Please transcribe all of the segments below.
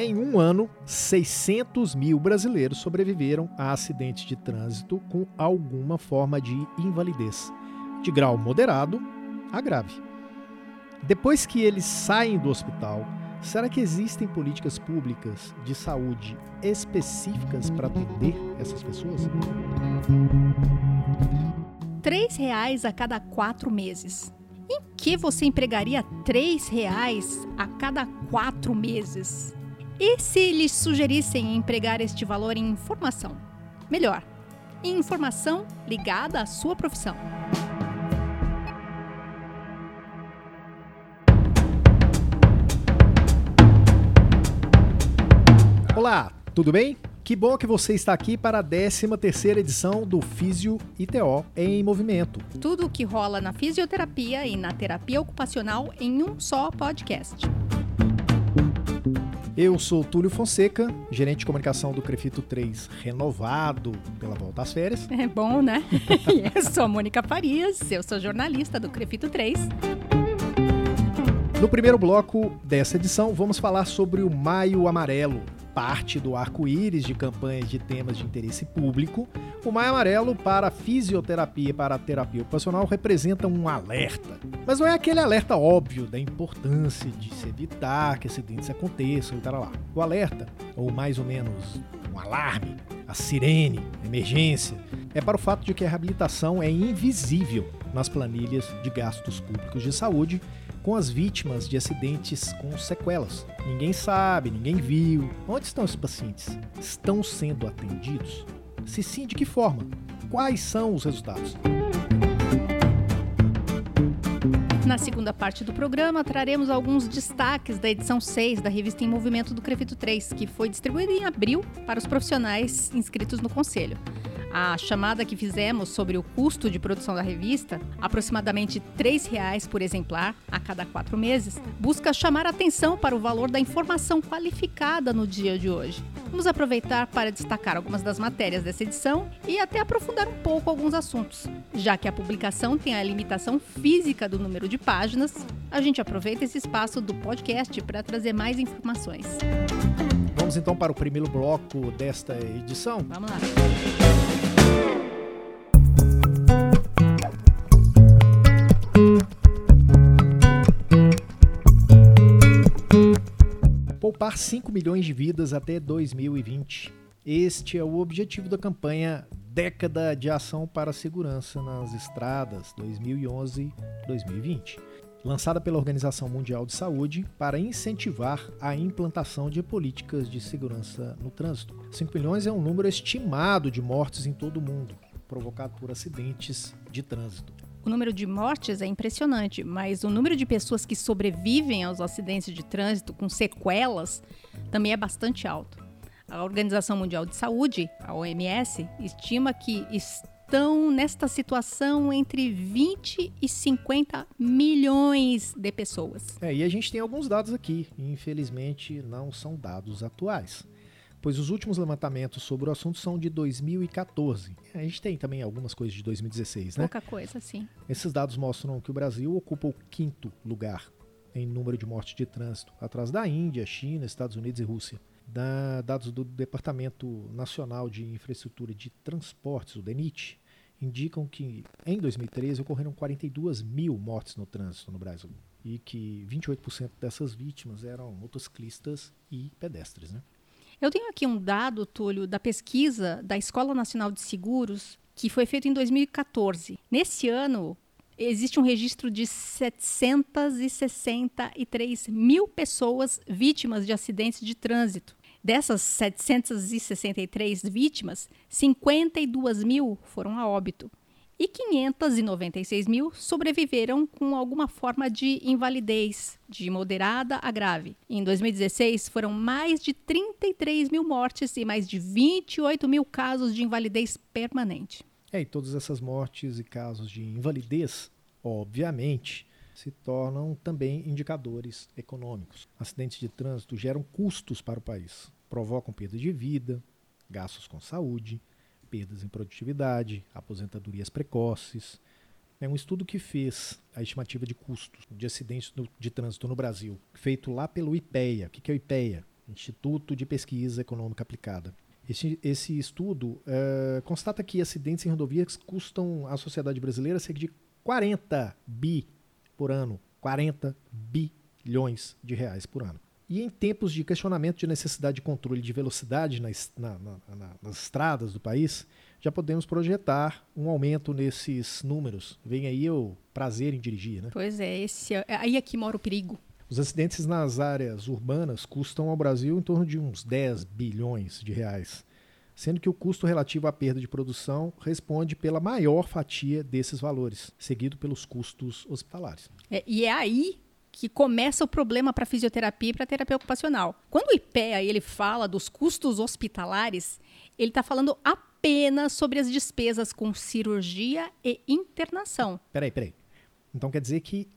Em um ano, 600 mil brasileiros sobreviveram a acidentes de trânsito com alguma forma de invalidez, de grau moderado a grave. Depois que eles saem do hospital, será que existem políticas públicas de saúde específicas para atender essas pessoas? R$ reais a cada quatro meses. Em que você empregaria R$ reais a cada quatro meses? E se lhes sugerissem empregar este valor em informação? Melhor, em informação ligada à sua profissão. Olá, tudo bem? Que bom que você está aqui para a 13ª edição do Físio ITO em Movimento. Tudo o que rola na fisioterapia e na terapia ocupacional em um só podcast. Eu sou Túlio Fonseca, gerente de comunicação do Crefito 3, renovado pela volta às férias. É bom, né? eu sou a Mônica Farias, eu sou jornalista do Crefito 3. No primeiro bloco dessa edição, vamos falar sobre o Maio Amarelo, parte do arco-íris de campanhas de temas de interesse público, o Maio Amarelo para fisioterapia e para a terapia ocupacional representa um alerta. Mas não é aquele alerta óbvio da importância de se evitar que acidentes aconteçam e tal lá. O alerta, ou mais ou menos um alarme, a sirene, a emergência, é para o fato de que a reabilitação é invisível nas planilhas de gastos públicos de saúde com as vítimas de acidentes com sequelas. Ninguém sabe, ninguém viu. Onde estão esses pacientes? Estão sendo atendidos? Se sim, de que forma? Quais são os resultados? Na segunda parte do programa, traremos alguns destaques da edição 6 da revista Em Movimento do Crefito 3, que foi distribuída em abril para os profissionais inscritos no Conselho. A chamada que fizemos sobre o custo de produção da revista, aproximadamente R$ reais por exemplar a cada quatro meses, busca chamar atenção para o valor da informação qualificada no dia de hoje. Vamos aproveitar para destacar algumas das matérias dessa edição e até aprofundar um pouco alguns assuntos. Já que a publicação tem a limitação física do número de páginas, a gente aproveita esse espaço do podcast para trazer mais informações. Vamos então para o primeiro bloco desta edição. Vamos lá. Poupar 5 milhões de vidas até 2020. Este é o objetivo da campanha Década de Ação para a Segurança nas Estradas 2011-2020 lançada pela Organização Mundial de Saúde para incentivar a implantação de políticas de segurança no trânsito. 5 milhões é um número estimado de mortes em todo o mundo, provocado por acidentes de trânsito. O número de mortes é impressionante, mas o número de pessoas que sobrevivem aos acidentes de trânsito com sequelas também é bastante alto. A Organização Mundial de Saúde, a OMS, estima que estão nesta situação entre 20 e 50 milhões de pessoas. É, e a gente tem alguns dados aqui, infelizmente não são dados atuais, pois os últimos levantamentos sobre o assunto são de 2014. A gente tem também algumas coisas de 2016, né? Pouca coisa, sim. Esses dados mostram que o Brasil ocupa o quinto lugar em número de mortes de trânsito, atrás da Índia, China, Estados Unidos e Rússia. Da, dados do Departamento Nacional de Infraestrutura de Transportes, o DENIT, indicam que em 2013 ocorreram 42 mil mortes no trânsito no Brasil e que 28% dessas vítimas eram motociclistas e pedestres. Né? Eu tenho aqui um dado, Túlio, da pesquisa da Escola Nacional de Seguros que foi feito em 2014. Nesse ano, existe um registro de 763 mil pessoas vítimas de acidentes de trânsito. Dessas 763 vítimas, 52 mil foram a óbito e 596 mil sobreviveram com alguma forma de invalidez, de moderada a grave. Em 2016, foram mais de 33 mil mortes e mais de 28 mil casos de invalidez permanente. É, e todas essas mortes e casos de invalidez, obviamente, se tornam também indicadores econômicos. Acidentes de trânsito geram custos para o país, provocam perda de vida, gastos com saúde, perdas em produtividade, aposentadorias precoces. É um estudo que fez a estimativa de custos de acidentes de trânsito no Brasil, feito lá pelo IPEA. O que é o IPEA? Instituto de Pesquisa Econômica Aplicada. Esse, esse estudo uh, constata que acidentes em rodovias custam à sociedade brasileira cerca de 40 bi por ano. 40 bilhões de reais por ano. E em tempos de questionamento de necessidade de controle de velocidade nas, na, na, na, nas estradas do país, já podemos projetar um aumento nesses números. Vem aí o prazer em dirigir, né? Pois é, esse é, aí aqui mora o perigo. Os acidentes nas áreas urbanas custam ao Brasil em torno de uns 10 bilhões de reais, sendo que o custo relativo à perda de produção responde pela maior fatia desses valores, seguido pelos custos hospitalares. É, e é aí que começa o problema para fisioterapia e para terapia ocupacional. Quando o IPEA ele fala dos custos hospitalares, ele está falando apenas sobre as despesas com cirurgia e internação. Peraí, peraí. Então quer dizer que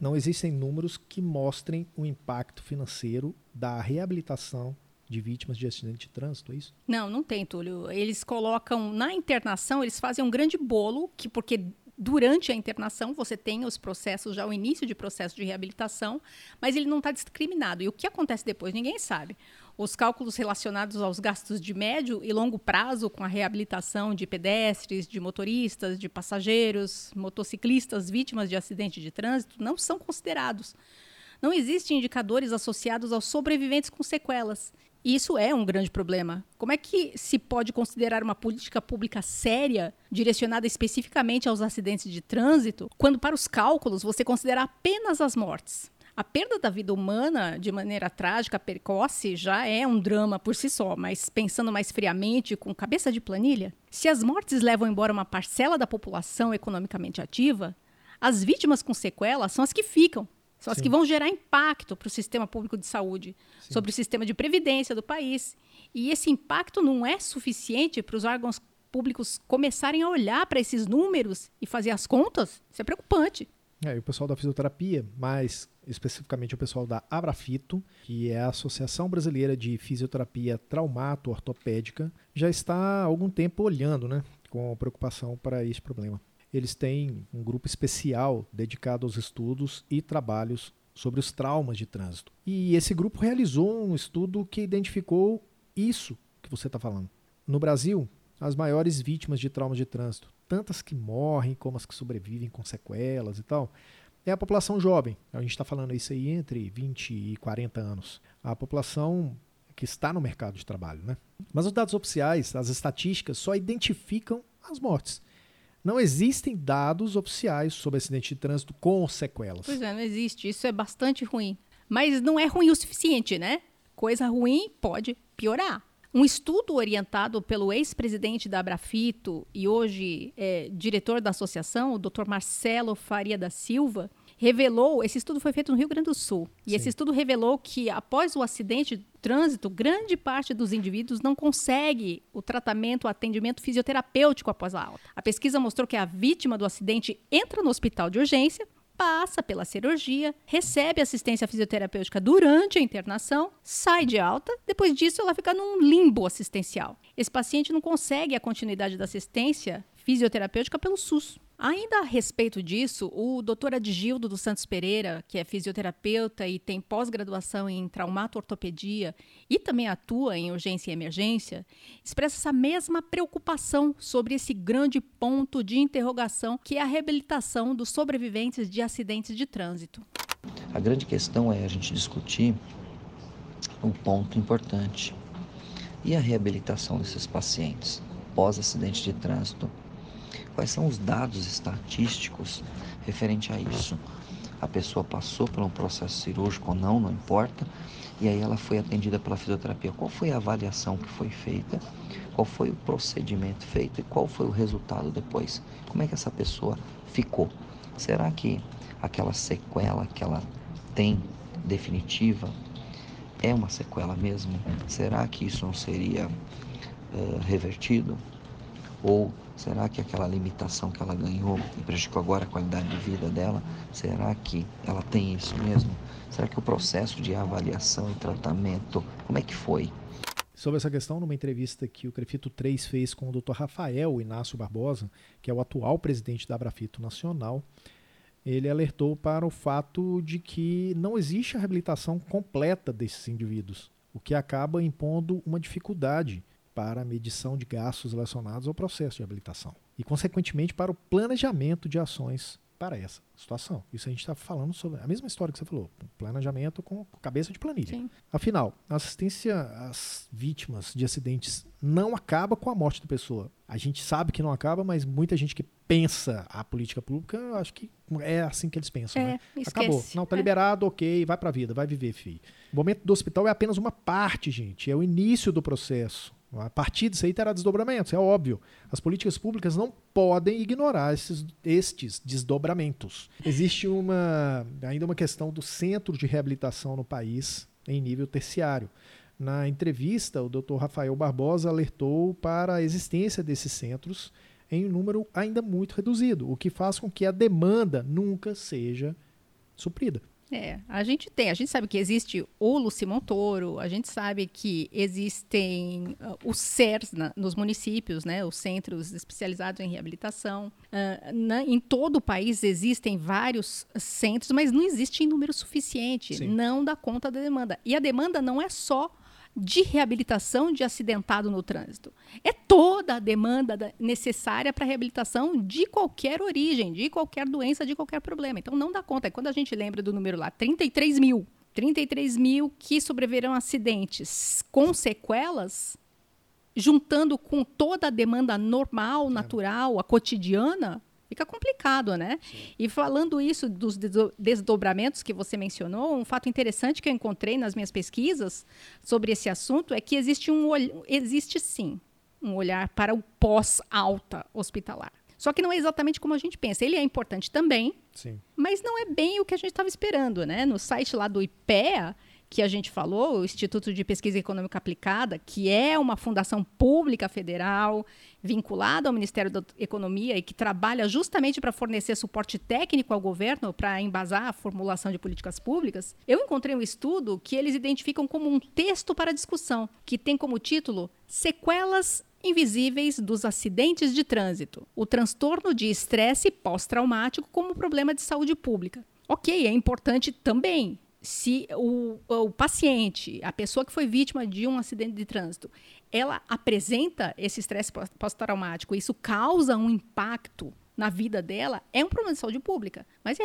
não existem números que mostrem o impacto financeiro da reabilitação de vítimas de acidente de trânsito, é isso? Não, não tem, Túlio. Eles colocam na internação, eles fazem um grande bolo, que porque durante a internação você tem os processos, já o início de processo de reabilitação, mas ele não está discriminado. E o que acontece depois, ninguém sabe os cálculos relacionados aos gastos de médio e longo prazo com a reabilitação de pedestres, de motoristas, de passageiros, motociclistas vítimas de acidente de trânsito não são considerados. Não existem indicadores associados aos sobreviventes com sequelas. E isso é um grande problema. Como é que se pode considerar uma política pública séria, direcionada especificamente aos acidentes de trânsito, quando para os cálculos você considera apenas as mortes? A perda da vida humana de maneira trágica, precoce, já é um drama por si só, mas pensando mais friamente, com cabeça de planilha, se as mortes levam embora uma parcela da população economicamente ativa, as vítimas com sequelas são as que ficam, são as Sim. que vão gerar impacto para o sistema público de saúde, Sim. sobre o sistema de previdência do país. E esse impacto não é suficiente para os órgãos públicos começarem a olhar para esses números e fazer as contas? Isso é preocupante. É, e o pessoal da fisioterapia, mais especificamente o pessoal da Abrafito, que é a Associação Brasileira de Fisioterapia Traumato-Ortopédica, já está há algum tempo olhando né, com preocupação para esse problema. Eles têm um grupo especial dedicado aos estudos e trabalhos sobre os traumas de trânsito. E esse grupo realizou um estudo que identificou isso que você está falando. No Brasil, as maiores vítimas de traumas de trânsito tantas que morrem como as que sobrevivem com sequelas e tal, é a população jovem. A gente está falando isso aí entre 20 e 40 anos. A população que está no mercado de trabalho. Né? Mas os dados oficiais, as estatísticas, só identificam as mortes. Não existem dados oficiais sobre acidente de trânsito com sequelas. Pois é, não existe. Isso é bastante ruim. Mas não é ruim o suficiente, né? Coisa ruim pode piorar. Um estudo orientado pelo ex-presidente da Abrafito e hoje é, diretor da associação, o Dr. Marcelo Faria da Silva, revelou, esse estudo foi feito no Rio Grande do Sul, e Sim. esse estudo revelou que após o acidente de trânsito, grande parte dos indivíduos não consegue o tratamento, o atendimento fisioterapêutico após a alta. A pesquisa mostrou que a vítima do acidente entra no hospital de urgência, passa pela cirurgia, recebe assistência fisioterapêutica durante a internação, sai de alta, depois disso ela fica num limbo assistencial. Esse paciente não consegue a continuidade da assistência fisioterapêutica pelo SUS. Ainda a respeito disso, o Dr. Adgildo dos Santos Pereira, que é fisioterapeuta e tem pós-graduação em traumato-ortopedia e também atua em urgência e emergência, expressa essa mesma preocupação sobre esse grande ponto de interrogação que é a reabilitação dos sobreviventes de acidentes de trânsito. A grande questão é a gente discutir um ponto importante. E a reabilitação desses pacientes pós-acidente de trânsito Quais são os dados estatísticos referente a isso? A pessoa passou por um processo cirúrgico ou não, não importa, e aí ela foi atendida pela fisioterapia. Qual foi a avaliação que foi feita? Qual foi o procedimento feito e qual foi o resultado depois? Como é que essa pessoa ficou? Será que aquela sequela que ela tem definitiva é uma sequela mesmo? Será que isso não seria uh, revertido? Ou será que aquela limitação que ela ganhou e prejudicou agora a qualidade de vida dela, será que ela tem isso mesmo? Será que o processo de avaliação e tratamento, como é que foi? Sobre essa questão, numa entrevista que o Crefito 3 fez com o Dr. Rafael Inácio Barbosa, que é o atual presidente da Abrafito Nacional, ele alertou para o fato de que não existe a reabilitação completa desses indivíduos. o que acaba impondo uma dificuldade para a medição de gastos relacionados ao processo de habilitação e, consequentemente, para o planejamento de ações para essa situação. Isso a gente está falando sobre a mesma história que você falou, planejamento com cabeça de planilha. Sim. Afinal, a assistência às vítimas de acidentes não acaba com a morte da pessoa. A gente sabe que não acaba, mas muita gente que pensa a política pública, acho que é assim que eles pensam. É, né? Acabou. Não, tá é. liberado, ok, vai para a vida, vai viver, filho. O momento do hospital é apenas uma parte, gente, é o início do processo. A partir disso aí terá desdobramentos, é óbvio. As políticas públicas não podem ignorar esses, estes desdobramentos. Existe uma, ainda uma questão do centro de reabilitação no país em nível terciário. Na entrevista, o Dr. Rafael Barbosa alertou para a existência desses centros em um número ainda muito reduzido, o que faz com que a demanda nunca seja suprida. É, a gente tem, a gente sabe que existe o Luci Montoro, a gente sabe que existem uh, os CERS na, nos municípios, né, os centros especializados em reabilitação. Uh, na, em todo o país existem vários centros, mas não existe em número suficiente, Sim. não dá conta da demanda. E a demanda não é só de reabilitação de acidentado no trânsito. É toda a demanda necessária para reabilitação de qualquer origem, de qualquer doença, de qualquer problema. Então não dá conta. É quando a gente lembra do número lá, 33 mil. 33 mil que sobreviveram a acidentes com sequelas, juntando com toda a demanda normal, natural, a cotidiana, Fica complicado, né? Sim. E falando isso dos desdobramentos que você mencionou, um fato interessante que eu encontrei nas minhas pesquisas sobre esse assunto é que existe um existe sim um olhar para o pós-alta hospitalar. Só que não é exatamente como a gente pensa. Ele é importante também, sim. mas não é bem o que a gente estava esperando, né? No site lá do IPEA, que a gente falou, o Instituto de Pesquisa Econômica Aplicada, que é uma fundação pública federal vinculada ao Ministério da Economia e que trabalha justamente para fornecer suporte técnico ao governo para embasar a formulação de políticas públicas, eu encontrei um estudo que eles identificam como um texto para discussão, que tem como título Sequelas invisíveis dos acidentes de trânsito, o transtorno de estresse pós-traumático como problema de saúde pública. Ok, é importante também, se o, o paciente, a pessoa que foi vítima de um acidente de trânsito, ela apresenta esse estresse pós-traumático, isso causa um impacto na vida dela, é um problema de saúde pública. Mas é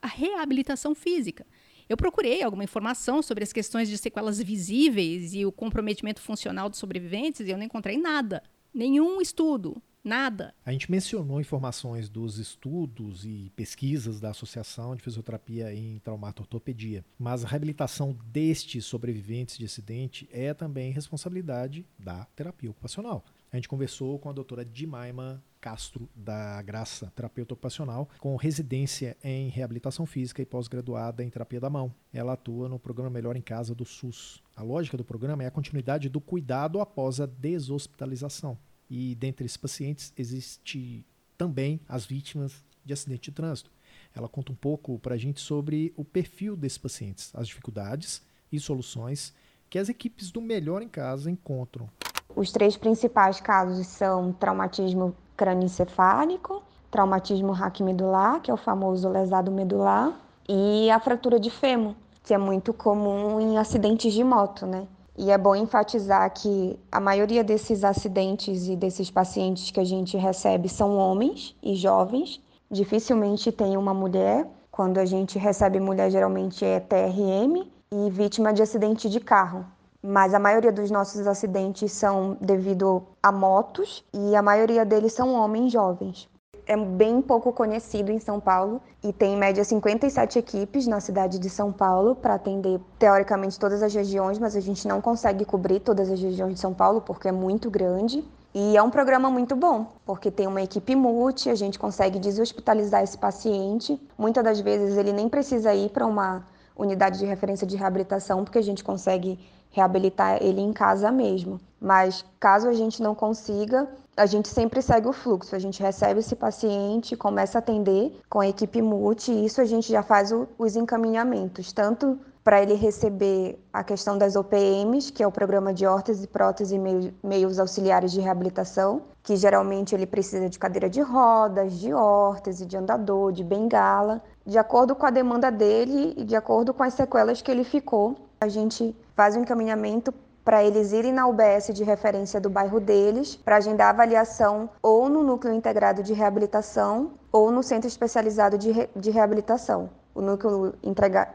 a reabilitação física. Eu procurei alguma informação sobre as questões de sequelas visíveis e o comprometimento funcional dos sobreviventes e eu não encontrei nada. Nenhum estudo, Nada. A gente mencionou informações dos estudos e pesquisas da Associação de Fisioterapia em Traumatortopedia, mas a reabilitação destes sobreviventes de acidente é também responsabilidade da terapia ocupacional. A gente conversou com a doutora Dimaima Castro da Graça, terapeuta ocupacional, com residência em reabilitação física e pós-graduada em terapia da mão. Ela atua no programa Melhor em Casa do SUS. A lógica do programa é a continuidade do cuidado após a deshospitalização e dentre esses pacientes existe também as vítimas de acidente de trânsito. Ela conta um pouco para a gente sobre o perfil desses pacientes, as dificuldades e soluções que as equipes do Melhor em Casa encontram. Os três principais casos são traumatismo crânioencefálico, traumatismo raquimedular, que é o famoso lesado medular, e a fratura de fêmur, que é muito comum em acidentes de moto, né? E é bom enfatizar que a maioria desses acidentes e desses pacientes que a gente recebe são homens e jovens. Dificilmente tem uma mulher. Quando a gente recebe mulher, geralmente é TRM e vítima de acidente de carro. Mas a maioria dos nossos acidentes são devido a motos e a maioria deles são homens jovens é bem pouco conhecido em São Paulo e tem em média 57 equipes na cidade de São Paulo para atender teoricamente todas as regiões, mas a gente não consegue cobrir todas as regiões de São Paulo porque é muito grande. E é um programa muito bom, porque tem uma equipe multi, a gente consegue deshospitalizar esse paciente. Muitas das vezes ele nem precisa ir para uma unidade de referência de reabilitação, porque a gente consegue reabilitar ele em casa mesmo. Mas caso a gente não consiga, a gente sempre segue o fluxo. A gente recebe esse paciente, começa a atender com a equipe multi, e isso a gente já faz o, os encaminhamentos, tanto para ele receber a questão das OPMs, que é o programa de órtese, prótese e meios auxiliares de reabilitação, que geralmente ele precisa de cadeira de rodas, de órtese, de andador, de bengala, de acordo com a demanda dele e de acordo com as sequelas que ele ficou. A gente faz o encaminhamento para eles irem na UBS de referência do bairro deles para agendar avaliação ou no núcleo integrado de reabilitação ou no centro especializado de, re de reabilitação. O núcleo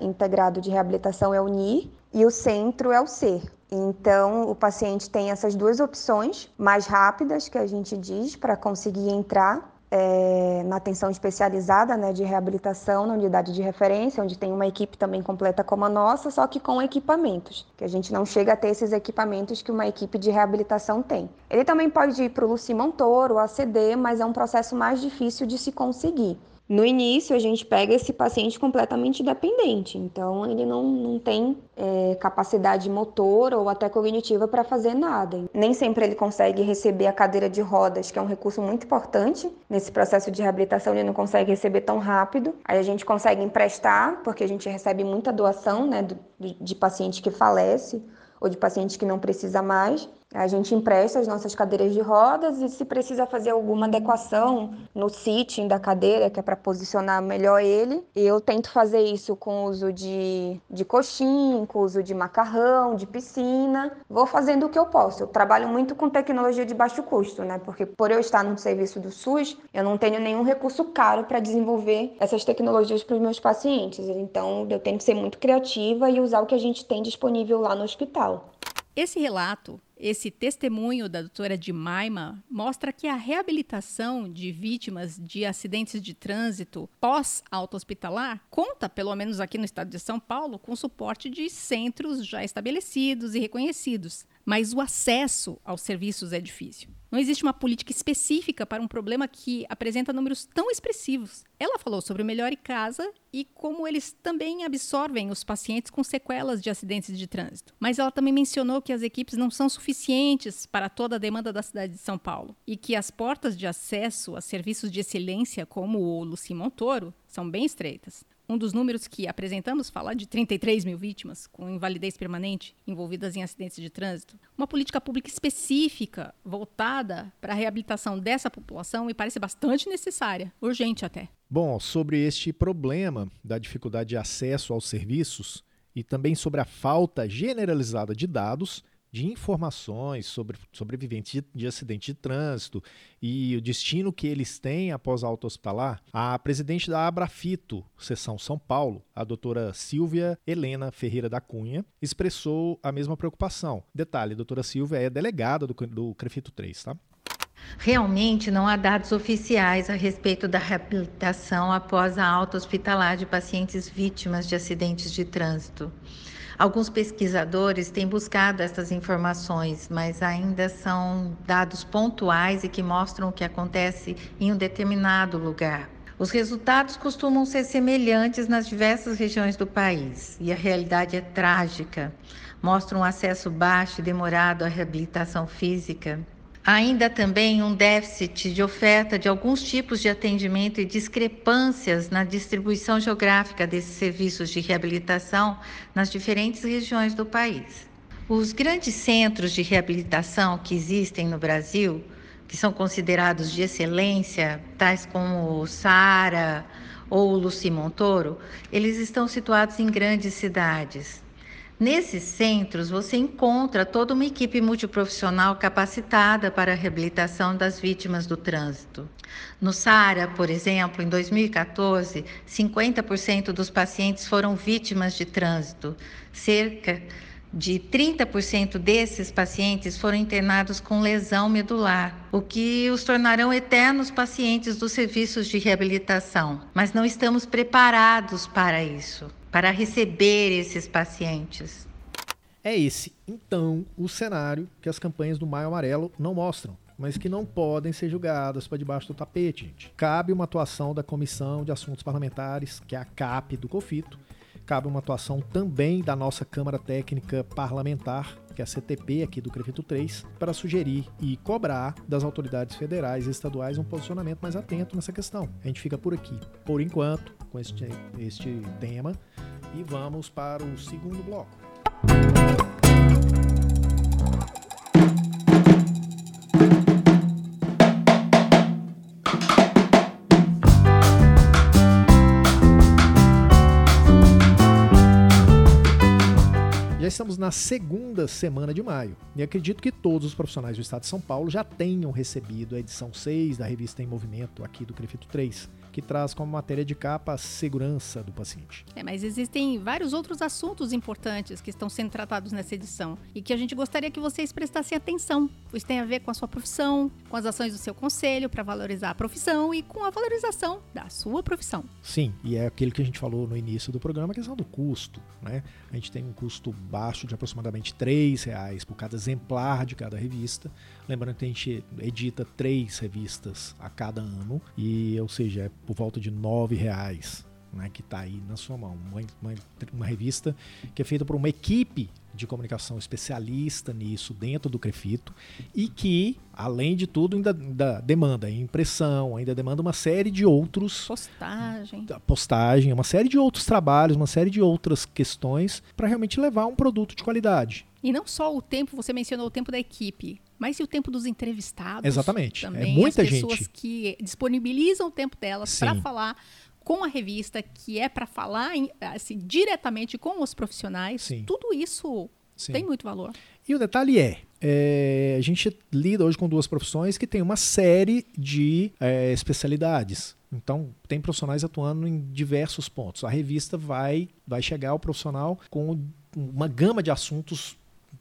integrado de reabilitação é o NIR e o centro é o SER. Então, o paciente tem essas duas opções mais rápidas que a gente diz para conseguir entrar é, na atenção especializada né, de reabilitação na unidade de referência, onde tem uma equipe também completa como a nossa, só que com equipamentos, que a gente não chega a ter esses equipamentos que uma equipe de reabilitação tem. Ele também pode ir para o Luci Montoro, o ACD, mas é um processo mais difícil de se conseguir. No início, a gente pega esse paciente completamente dependente, então ele não, não tem é, capacidade motor ou até cognitiva para fazer nada. Nem sempre ele consegue receber a cadeira de rodas, que é um recurso muito importante nesse processo de reabilitação, ele não consegue receber tão rápido. Aí a gente consegue emprestar, porque a gente recebe muita doação né, de, de paciente que falece ou de paciente que não precisa mais. A gente empresta as nossas cadeiras de rodas e se precisa fazer alguma adequação no sitting da cadeira, que é para posicionar melhor ele, eu tento fazer isso com uso de, de coxim, com uso de macarrão, de piscina. Vou fazendo o que eu posso. Eu trabalho muito com tecnologia de baixo custo, né? Porque por eu estar no serviço do SUS, eu não tenho nenhum recurso caro para desenvolver essas tecnologias para os meus pacientes. Então, eu tenho que ser muito criativa e usar o que a gente tem disponível lá no hospital. Esse relato esse testemunho da doutora Dimaima mostra que a reabilitação de vítimas de acidentes de trânsito pós-auto-hospitalar conta, pelo menos aqui no estado de São Paulo, com suporte de centros já estabelecidos e reconhecidos. Mas o acesso aos serviços é difícil. Não existe uma política específica para um problema que apresenta números tão expressivos. Ela falou sobre o Melhor em Casa e como eles também absorvem os pacientes com sequelas de acidentes de trânsito. Mas ela também mencionou que as equipes não são suficientes para toda a demanda da cidade de São Paulo e que as portas de acesso a serviços de excelência como o Luci Montoro são bem estreitas. Um dos números que apresentamos fala de 33 mil vítimas com invalidez permanente envolvidas em acidentes de trânsito. Uma política pública específica voltada para a reabilitação dessa população me parece bastante necessária, urgente até. Bom, sobre este problema da dificuldade de acesso aos serviços e também sobre a falta generalizada de dados, de informações sobre sobreviventes de, de acidente de trânsito e o destino que eles têm após a alta hospitalar, a presidente da Abrafito, seção São Paulo, a doutora Silvia Helena Ferreira da Cunha, expressou a mesma preocupação. Detalhe, a doutora Silvia é delegada do, do CREFITO 3, tá? Realmente não há dados oficiais a respeito da reabilitação após a alta hospitalar de pacientes vítimas de acidentes de trânsito. Alguns pesquisadores têm buscado essas informações, mas ainda são dados pontuais e que mostram o que acontece em um determinado lugar. Os resultados costumam ser semelhantes nas diversas regiões do país e a realidade é trágica. Mostra um acesso baixo e demorado à reabilitação física, ainda também um déficit de oferta de alguns tipos de atendimento e discrepâncias na distribuição geográfica desses serviços de reabilitação nas diferentes regiões do país. Os grandes centros de reabilitação que existem no Brasil, que são considerados de excelência, tais como o SARA ou o Luci Montoro, eles estão situados em grandes cidades, Nesses centros, você encontra toda uma equipe multiprofissional capacitada para a reabilitação das vítimas do trânsito. No SARA, por exemplo, em 2014, 50% dos pacientes foram vítimas de trânsito. Cerca de 30% desses pacientes foram internados com lesão medular, o que os tornarão eternos pacientes dos serviços de reabilitação. Mas não estamos preparados para isso para receber esses pacientes. É esse, então, o cenário que as campanhas do Maio Amarelo não mostram, mas que não podem ser julgadas para debaixo do tapete, gente. Cabe uma atuação da Comissão de Assuntos Parlamentares, que é a CAP do COFITO, cabe uma atuação também da nossa Câmara Técnica Parlamentar, que é a CTP aqui do CREFITO 3, para sugerir e cobrar das autoridades federais e estaduais um posicionamento mais atento nessa questão. A gente fica por aqui, por enquanto, com este, este tema e vamos para o segundo bloco. Já estamos na segunda semana de maio e acredito que todos os profissionais do Estado de São Paulo já tenham recebido a edição 6 da revista Em Movimento aqui do Crefito 3 que traz como matéria de capa a segurança do paciente. É, mas existem vários outros assuntos importantes que estão sendo tratados nessa edição e que a gente gostaria que vocês prestassem atenção, pois tem a ver com a sua profissão, com as ações do seu conselho para valorizar a profissão e com a valorização da sua profissão. Sim, e é aquilo que a gente falou no início do programa, a questão do custo. Né? A gente tem um custo baixo de aproximadamente R$ reais por cada exemplar de cada revista. Lembrando que a gente edita três revistas a cada ano, e ou seja, é por volta de nove reais né, que está aí na sua mão. Uma, uma, uma, revista que é feita por uma equipe de comunicação especialista nisso dentro do Crefito e que, além de tudo, ainda, ainda demanda impressão, ainda demanda uma série de outros. Postagem. Postagem, uma série de outros trabalhos, uma série de outras questões para realmente levar um produto de qualidade. E não só o tempo, você mencionou o tempo da equipe, mas e o tempo dos entrevistados? Exatamente. É também, é muita as pessoas gente. que disponibilizam o tempo delas para falar com a revista, que é para falar assim, diretamente com os profissionais. Sim. Tudo isso Sim. tem muito valor. E o detalhe é, é, a gente lida hoje com duas profissões que têm uma série de é, especialidades. Então, tem profissionais atuando em diversos pontos. A revista vai, vai chegar ao profissional com uma gama de assuntos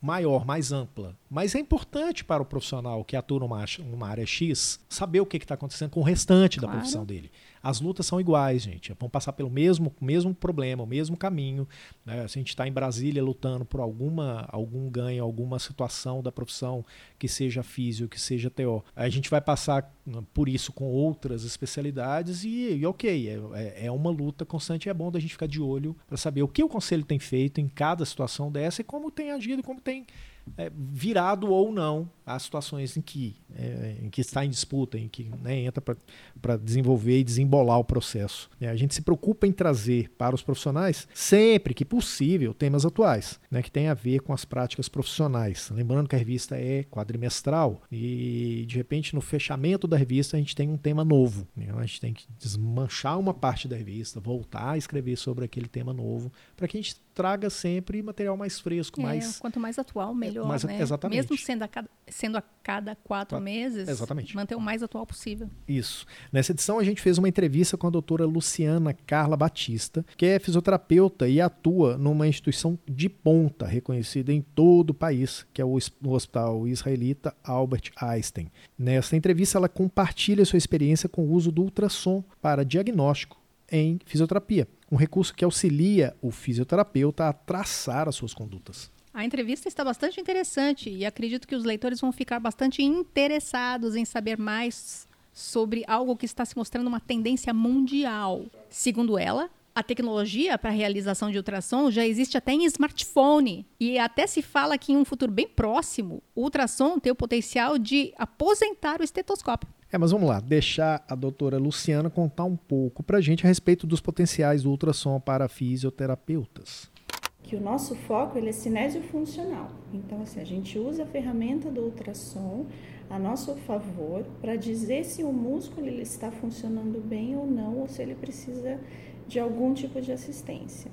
maior, mais ampla. Mas é importante para o profissional que atua numa, numa área X saber o que está acontecendo com o restante claro. da profissão dele. As lutas são iguais, gente. Vão passar pelo mesmo, mesmo problema, o mesmo caminho. Né? Se a gente está em Brasília lutando por alguma, algum ganho, alguma situação da profissão, que seja físico, que seja TO, a gente vai passar né, por isso com outras especialidades e, e ok, é, é, é uma luta constante. É bom da gente ficar de olho para saber o que o conselho tem feito em cada situação dessa e como tem agido, como tem é, virado ou não as situações em que, é, em que está em disputa, em que né, entra para desenvolver e desembolar o processo. É, a gente se preocupa em trazer para os profissionais, sempre que possível, temas atuais, né, que tem a ver com as práticas profissionais. Lembrando que a revista é quadrimestral e, de repente, no fechamento da revista, a gente tem um tema novo. Né, a gente tem que desmanchar uma parte da revista, voltar a escrever sobre aquele tema novo, para que a gente traga sempre material mais fresco, é, mais. Quanto mais atual, melhor. Mais, né? Exatamente. Mesmo sendo a cada, sendo a cada quatro, quatro meses, exatamente. manter o mais atual possível. Isso. Nessa edição, a gente fez uma entrevista com a doutora Luciana Carla Batista, que é fisioterapeuta e atua numa instituição de ponta, reconhecida em todo o país, que é o Hospital Israelita Albert Einstein. Nessa entrevista, ela compartilha sua experiência com o uso do ultrassom para diagnóstico em fisioterapia, um recurso que auxilia o fisioterapeuta a traçar as suas condutas. A entrevista está bastante interessante e acredito que os leitores vão ficar bastante interessados em saber mais sobre algo que está se mostrando uma tendência mundial. Segundo ela, a tecnologia para a realização de ultrassom já existe até em smartphone. E até se fala que em um futuro bem próximo, o ultrassom tem o potencial de aposentar o estetoscópio. É, mas vamos lá, deixar a doutora Luciana contar um pouco para a gente a respeito dos potenciais do ultrassom para fisioterapeutas. Que o nosso foco ele é cinésio funcional. Então, assim, a gente usa a ferramenta do ultrassom a nosso favor para dizer se o músculo ele está funcionando bem ou não, ou se ele precisa de algum tipo de assistência.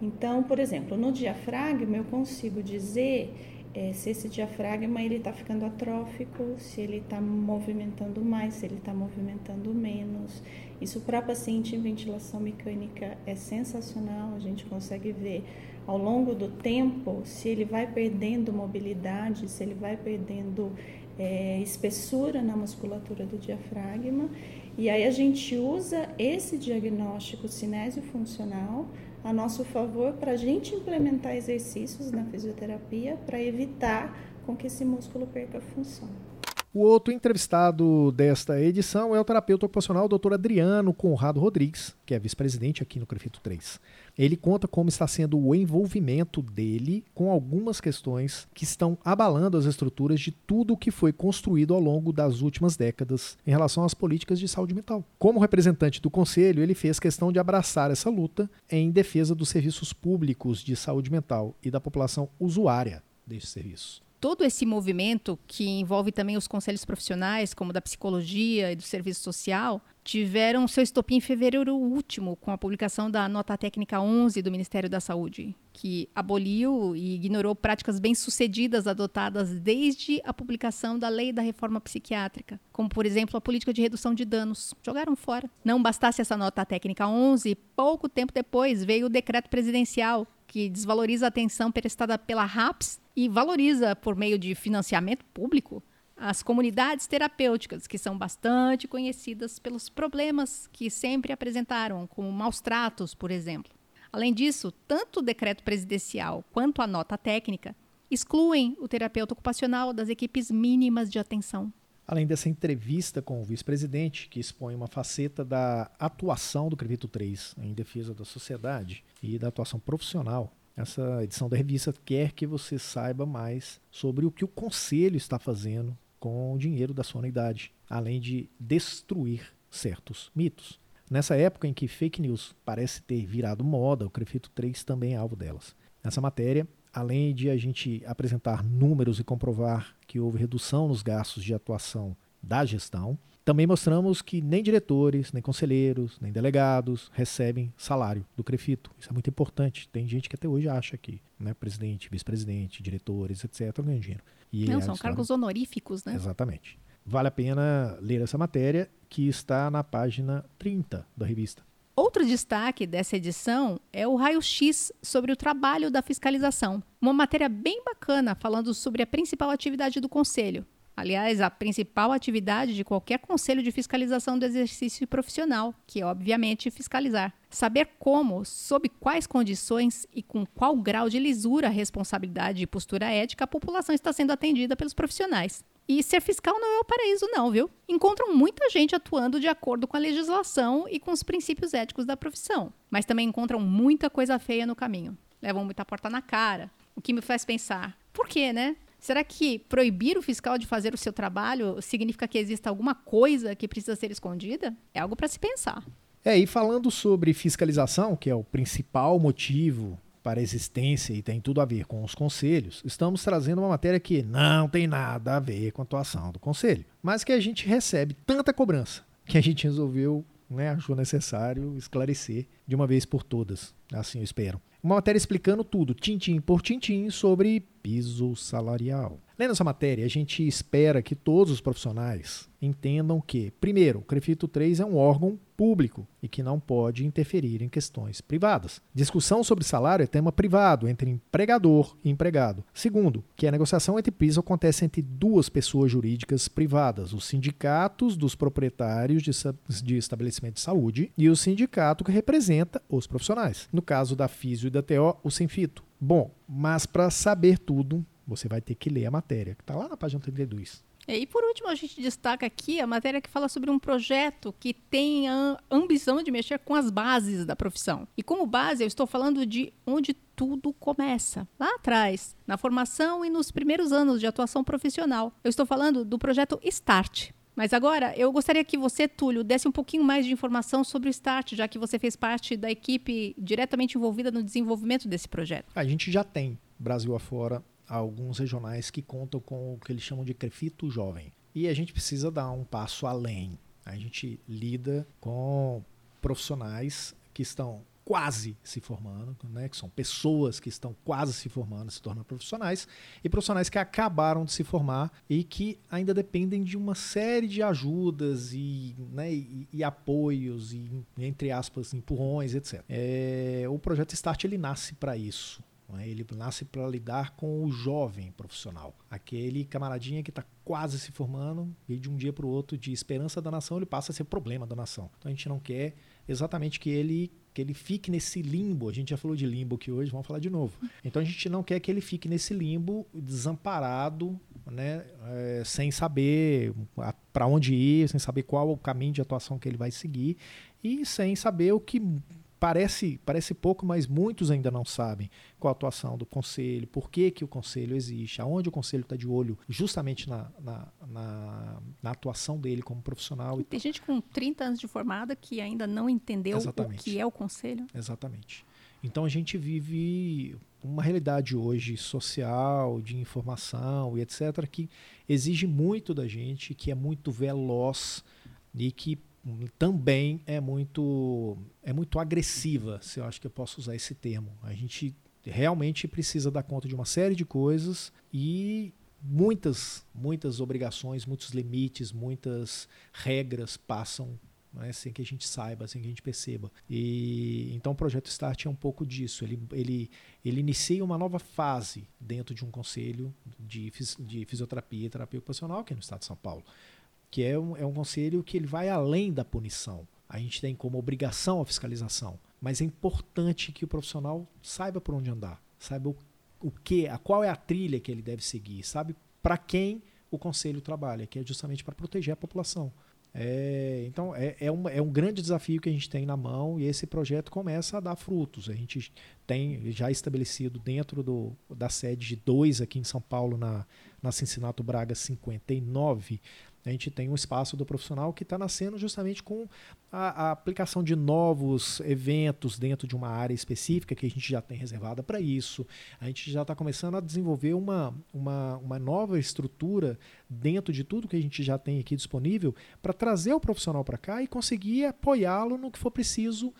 Então, por exemplo, no diafragma eu consigo dizer é, se esse diafragma ele está ficando atrófico, se ele está movimentando mais, se ele está movimentando menos. Isso para paciente em ventilação mecânica é sensacional. A gente consegue ver ao longo do tempo se ele vai perdendo mobilidade, se ele vai perdendo é, espessura na musculatura do diafragma. E aí a gente usa esse diagnóstico cinésio funcional a nosso favor para a gente implementar exercícios na fisioterapia para evitar com que esse músculo perca a função. O outro entrevistado desta edição é o terapeuta ocupacional Dr. Adriano Conrado Rodrigues, que é vice-presidente aqui no Crefito 3. Ele conta como está sendo o envolvimento dele com algumas questões que estão abalando as estruturas de tudo o que foi construído ao longo das últimas décadas em relação às políticas de saúde mental. Como representante do conselho, ele fez questão de abraçar essa luta em defesa dos serviços públicos de saúde mental e da população usuária desses serviços todo esse movimento que envolve também os conselhos profissionais, como da psicologia e do serviço social, tiveram seu estopim em fevereiro último, com a publicação da Nota Técnica 11 do Ministério da Saúde, que aboliu e ignorou práticas bem-sucedidas adotadas desde a publicação da Lei da Reforma Psiquiátrica, como, por exemplo, a política de redução de danos. Jogaram fora. Não bastasse essa Nota Técnica 11, pouco tempo depois veio o decreto presidencial, que desvaloriza a atenção prestada pela RAPS e valoriza, por meio de financiamento público, as comunidades terapêuticas, que são bastante conhecidas pelos problemas que sempre apresentaram, como maus tratos, por exemplo. Além disso, tanto o decreto presidencial quanto a nota técnica excluem o terapeuta ocupacional das equipes mínimas de atenção. Além dessa entrevista com o vice-presidente, que expõe uma faceta da atuação do Crevito 3 em defesa da sociedade e da atuação profissional, essa edição da revista quer que você saiba mais sobre o que o conselho está fazendo com o dinheiro da sua unidade, além de destruir certos mitos. Nessa época em que fake news parece ter virado moda, o Crefito 3 também é alvo delas. Nessa matéria, além de a gente apresentar números e comprovar que houve redução nos gastos de atuação da gestão, também mostramos que nem diretores, nem conselheiros, nem delegados recebem salário do Crefito. Isso é muito importante. Tem gente que até hoje acha que né, presidente, vice-presidente, diretores, etc., ganham dinheiro. E Não, são cargos honoríficos, né? Exatamente. Vale a pena ler essa matéria que está na página 30 da revista. Outro destaque dessa edição é o raio-x sobre o trabalho da fiscalização. Uma matéria bem bacana falando sobre a principal atividade do Conselho. Aliás, a principal atividade de qualquer conselho de fiscalização do exercício profissional, que é, obviamente, fiscalizar. Saber como, sob quais condições e com qual grau de lisura, responsabilidade e postura ética a população está sendo atendida pelos profissionais. E ser fiscal não é o paraíso, não, viu? Encontram muita gente atuando de acordo com a legislação e com os princípios éticos da profissão, mas também encontram muita coisa feia no caminho. Levam muita porta na cara, o que me faz pensar: por quê, né? Será que proibir o fiscal de fazer o seu trabalho significa que exista alguma coisa que precisa ser escondida? É algo para se pensar. É, e falando sobre fiscalização, que é o principal motivo para a existência e tem tudo a ver com os conselhos, estamos trazendo uma matéria que não tem nada a ver com a atuação do conselho, mas que a gente recebe tanta cobrança que a gente resolveu, né, achou necessário esclarecer de uma vez por todas. Assim eu espero. Uma matéria explicando tudo, tintim por tintim, sobre piso salarial. Lendo essa matéria, a gente espera que todos os profissionais entendam que, primeiro, o CREFITO 3 é um órgão público e que não pode interferir em questões privadas. Discussão sobre salário é tema privado entre empregador e empregado. Segundo, que a negociação entre piso acontece entre duas pessoas jurídicas privadas, os sindicatos dos proprietários de, de estabelecimento de saúde e o sindicato que representa os profissionais. No caso da Físio e da TO, o Sinfito. Bom, mas para saber tudo, você vai ter que ler a matéria, que está lá na página 32. É, e por último, a gente destaca aqui a matéria que fala sobre um projeto que tem a ambição de mexer com as bases da profissão. E como base, eu estou falando de onde tudo começa, lá atrás, na formação e nos primeiros anos de atuação profissional. Eu estou falando do projeto START. Mas agora, eu gostaria que você, Túlio, desse um pouquinho mais de informação sobre o START, já que você fez parte da equipe diretamente envolvida no desenvolvimento desse projeto. A gente já tem, Brasil afora, alguns regionais que contam com o que eles chamam de crefito jovem. E a gente precisa dar um passo além. A gente lida com profissionais que estão quase se formando, né, que são pessoas que estão quase se formando, se tornando profissionais, e profissionais que acabaram de se formar e que ainda dependem de uma série de ajudas e, né, e, e apoios e, entre aspas, empurrões, etc. É, o projeto Start ele nasce para isso. Né? Ele nasce para lidar com o jovem profissional, aquele camaradinha que está quase se formando e de um dia para o outro, de esperança da nação, ele passa a ser problema da nação. Então a gente não quer exatamente que ele que ele fique nesse limbo. A gente já falou de limbo aqui hoje, vamos falar de novo. Então a gente não quer que ele fique nesse limbo desamparado, né, é, sem saber para onde ir, sem saber qual o caminho de atuação que ele vai seguir e sem saber o que parece, parece pouco, mas muitos ainda não sabem qual a atuação do conselho, por que, que o conselho existe, aonde o conselho está de olho justamente na, na, na, na, atuação dele como profissional. Tem gente com 30 anos de formada que ainda não entendeu Exatamente. o que é o conselho. Exatamente. Então a gente vive uma realidade hoje social, de informação e etc., que exige muito da gente, que é muito veloz e que também é muito é muito agressiva, se eu acho que eu posso usar esse termo. A gente realmente precisa dar conta de uma série de coisas e muitas muitas obrigações, muitos limites, muitas regras passam né, sem que a gente saiba, sem que a gente perceba. E então o projeto Start é um pouco disso. Ele, ele, ele inicia uma nova fase dentro de um conselho de, de fisioterapia e terapia ocupacional, que é no Estado de São Paulo que é um, é um conselho que ele vai além da punição. A gente tem como obrigação a fiscalização, mas é importante que o profissional saiba por onde andar, saiba o, o que, a qual é a trilha que ele deve seguir, sabe para quem o conselho trabalha, que é justamente para proteger a população. É, então é, é, um, é um grande desafio que a gente tem na mão e esse projeto começa a dar frutos. A gente tem já estabelecido dentro do, da sede de dois aqui em São Paulo, na, na Cincinnati Braga 59, a gente tem um espaço do profissional que está nascendo justamente com a, a, aplicação de novos eventos dentro de uma área específica que a gente já tem reservada para isso. A gente já está começando a desenvolver uma, uma, uma nova estrutura dentro de tudo que a gente já tem aqui disponível para trazer o profissional para cá e conseguir apoiá-lo no que for preciso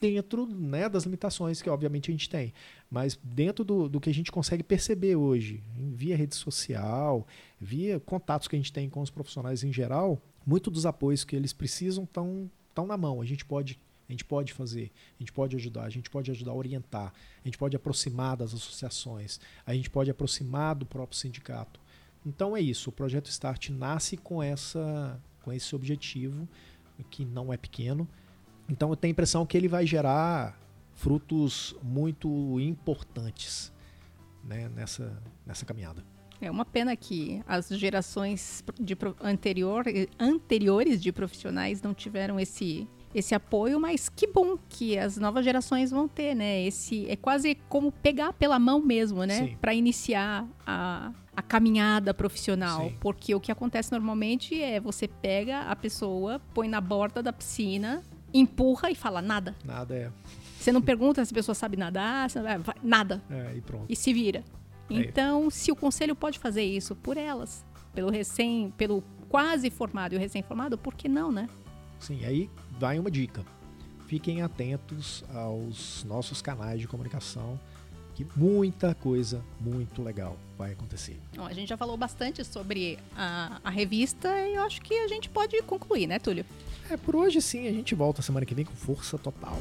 dentro né, das limitações que obviamente a gente tem, mas dentro do, do que a gente consegue perceber hoje, via rede social, via contatos que a gente tem com os profissionais em geral, muito dos apoios que eles precisam estão tão na mão. A gente pode a gente pode fazer, a gente pode ajudar, a gente pode ajudar a orientar, a gente pode aproximar das associações, a gente pode aproximar do próprio sindicato. Então é isso, o projeto Start nasce com essa com esse objetivo que não é pequeno, então eu tenho a impressão que ele vai gerar frutos muito importantes né, nessa, nessa caminhada. É uma pena que as gerações de anterior, anteriores de profissionais não tiveram esse, esse apoio, mas que bom que as novas gerações vão ter, né? Esse é quase como pegar pela mão mesmo, né? Para iniciar a, a caminhada profissional, Sim. porque o que acontece normalmente é você pega a pessoa, põe na borda da piscina empurra e fala nada. Nada é. Você não pergunta se a pessoa sabe nadar, nada. É, e pronto. E se vira. É. Então, se o conselho pode fazer isso por elas, pelo recém, pelo quase formado e o recém-formado, por que não, né? Sim, aí vai uma dica. Fiquem atentos aos nossos canais de comunicação, que muita coisa muito legal vai acontecer. Bom, a gente já falou bastante sobre a, a revista e eu acho que a gente pode concluir, né, Túlio? É, por hoje sim, a gente volta semana que vem com força total.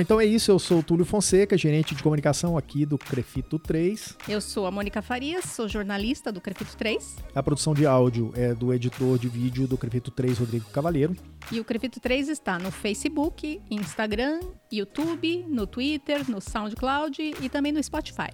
Bom, então é isso. Eu sou o Túlio Fonseca, gerente de comunicação aqui do Crefito 3. Eu sou a Mônica Farias, sou jornalista do Crefito 3. A produção de áudio é do editor de vídeo do Crefito 3, Rodrigo Cavalheiro. E o Crefito 3 está no Facebook, Instagram, YouTube, no Twitter, no SoundCloud e também no Spotify.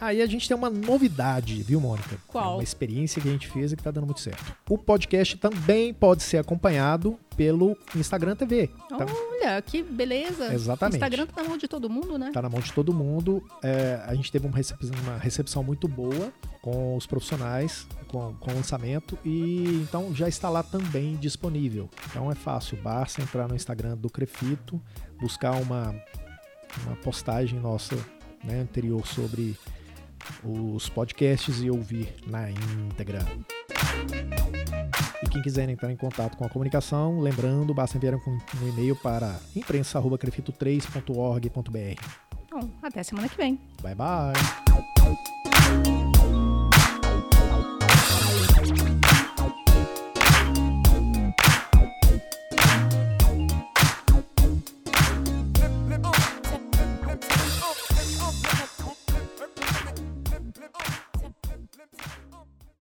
Aí a gente tem uma novidade, viu, Mônica? Qual? É uma experiência que a gente fez e que tá dando muito certo. O podcast também pode ser acompanhado pelo Instagram TV. Tá? Olha, que beleza. Exatamente. O Instagram tá na mão de todo mundo, né? Tá na mão de todo mundo. É, a gente teve uma recepção, uma recepção muito boa com os profissionais, com, com o lançamento, e então já está lá também disponível. Então é fácil, basta entrar no Instagram do Crefito, buscar uma, uma postagem nossa né, anterior sobre os podcasts e ouvir na íntegra. Quem quiser entrar em contato com a comunicação, lembrando, basta enviar um, um e-mail para imprensa.crefito3.org.br. Bom, até semana que vem. Bye bye.